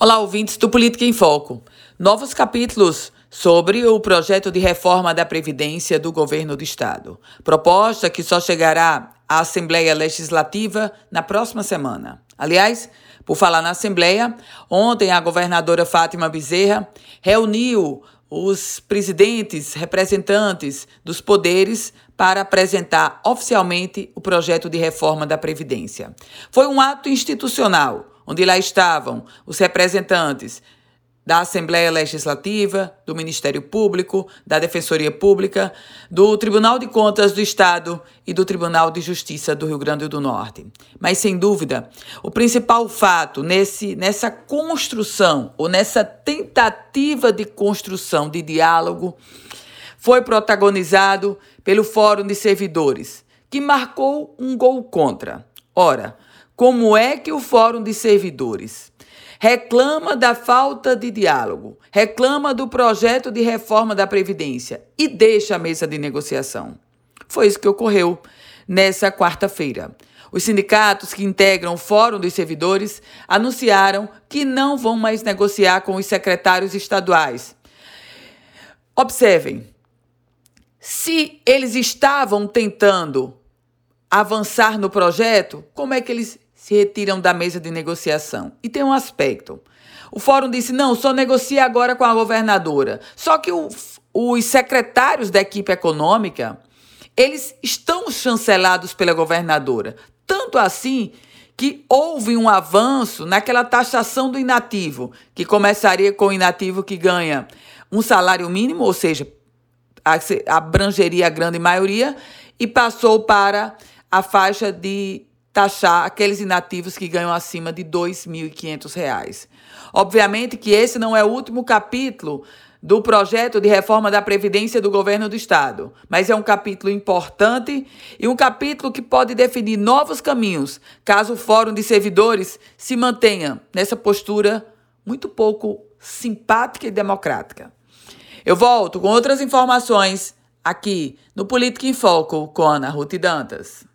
Olá, ouvintes do Política em Foco. Novos capítulos sobre o projeto de reforma da Previdência do governo do Estado. Proposta que só chegará à Assembleia Legislativa na próxima semana. Aliás, por falar na Assembleia, ontem a governadora Fátima Bezerra reuniu os presidentes, representantes dos poderes para apresentar oficialmente o projeto de reforma da Previdência. Foi um ato institucional onde lá estavam os representantes da Assembleia Legislativa, do Ministério Público, da Defensoria Pública, do Tribunal de Contas do Estado e do Tribunal de Justiça do Rio Grande do Norte. Mas, sem dúvida, o principal fato nesse, nessa construção, ou nessa tentativa de construção de diálogo, foi protagonizado pelo Fórum de Servidores, que marcou um gol contra. Ora, como é que o Fórum de Servidores reclama da falta de diálogo, reclama do projeto de reforma da Previdência e deixa a mesa de negociação? Foi isso que ocorreu nessa quarta-feira. Os sindicatos que integram o Fórum dos Servidores anunciaram que não vão mais negociar com os secretários estaduais. Observem, se eles estavam tentando avançar no projeto, como é que eles se retiram da mesa de negociação. E tem um aspecto. O fórum disse: não, só negocia agora com a governadora. Só que o, os secretários da equipe econômica, eles estão chancelados pela governadora. Tanto assim que houve um avanço naquela taxação do inativo, que começaria com o inativo que ganha um salário mínimo, ou seja, abrangeria a grande maioria, e passou para a faixa de taxar aqueles inativos que ganham acima de R$ 2.500. Obviamente que esse não é o último capítulo do projeto de reforma da Previdência do governo do Estado, mas é um capítulo importante e um capítulo que pode definir novos caminhos caso o Fórum de Servidores se mantenha nessa postura muito pouco simpática e democrática. Eu volto com outras informações aqui no Política em Foco com Ana Ruth Dantas.